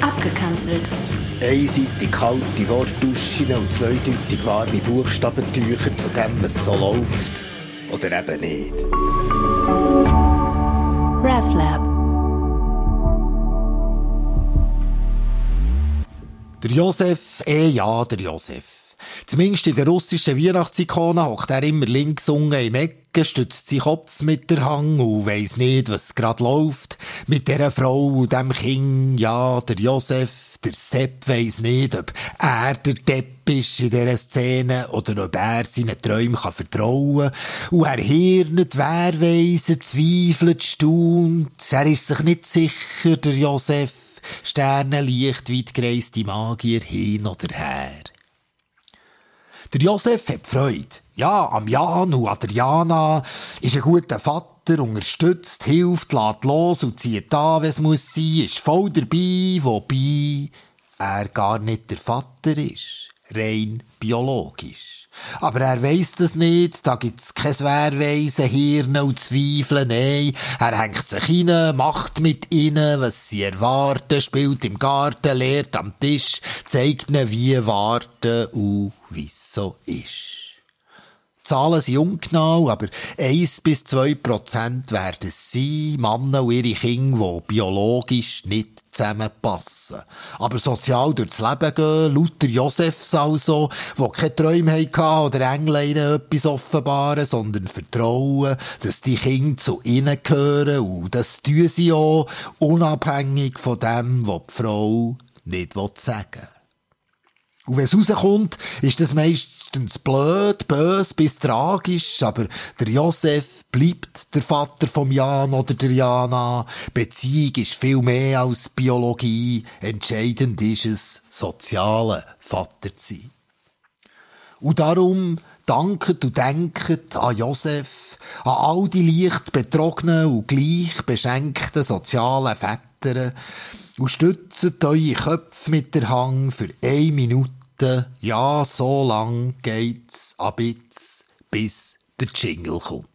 Abgekanzelt. Einseitig kalte Wortduschen und zweideutig warme Buchstabentücher zu dem, was so läuft. Oder eben nicht. RefLab. Der Josef, eh ja, der Josef. Zumindest in der russischen Weihnachtsikone hockt er immer links unten im Ecken, stützt seinen Kopf mit der Hang und weiss nicht, was grad läuft. Mit dieser Frau und dem Kind, ja, der Josef, der Sepp weiss nicht, ob er der Depp ist in dieser Szene oder ob er seinen Träumen kann vertrauen kann. Und er hirnet, wer weiss, zweifelt, staunt. Er ist sich nicht sicher, der Josef. Sternenlicht, weit gereiste Magier hin oder her. Der Josef hat Freude. Ja, am Jan und an der Jana ist ein guter Vater, unterstützt, hilft, lässt los und zieht an, wenn es muss sein, ist voll dabei, wobei er gar nicht der Vater ist. Rein biologisch. Aber er weiss das nicht, da gibt's kein Wehrweisen, Hirne und Zweifel, nein. Er hängt sich rein, macht mit ihnen, was sie erwarten, spielt im Garten, lehrt am Tisch, zeigt ihnen, wie warten und wie's so ist. Zahlen sind ungenau, aber 1 bis 2 Prozent werden sie, Männer und ihre Kinder, die biologisch nicht zusammenpassen. Aber sozial durchs Leben gehen, lauter Josefs also, die keine Träume hatten oder Engel etwas offenbaren, sondern vertrauen, dass die Kinder zu ihnen gehören und das tun sie auch, unabhängig von dem, was die Frau nicht sagen will. Und wenn es rauskommt, ist das meistens blöd, bös bis tragisch, aber der Josef bleibt der Vater vom Jan oder der Jana. Beziehung ist viel mehr als Biologie. Entscheidend ist es, soziale Vater zu sein. Und darum danket und denket an Josef, an all die leicht betrogenen und gleich beschenkten sozialen Väter und stützt eure Köpfe mit der Hang für eine Minute ja, so lang geht's ab jetzt, bis der Jingle kommt.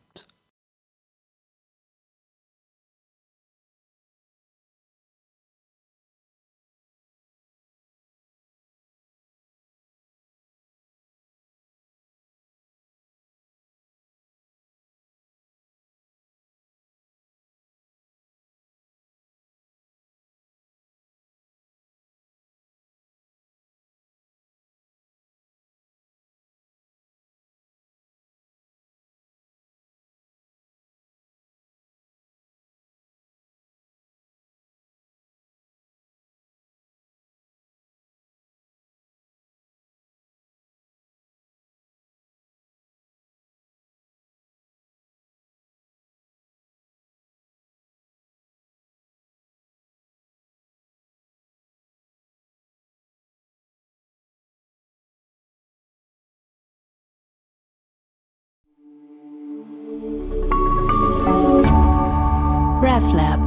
RefLab.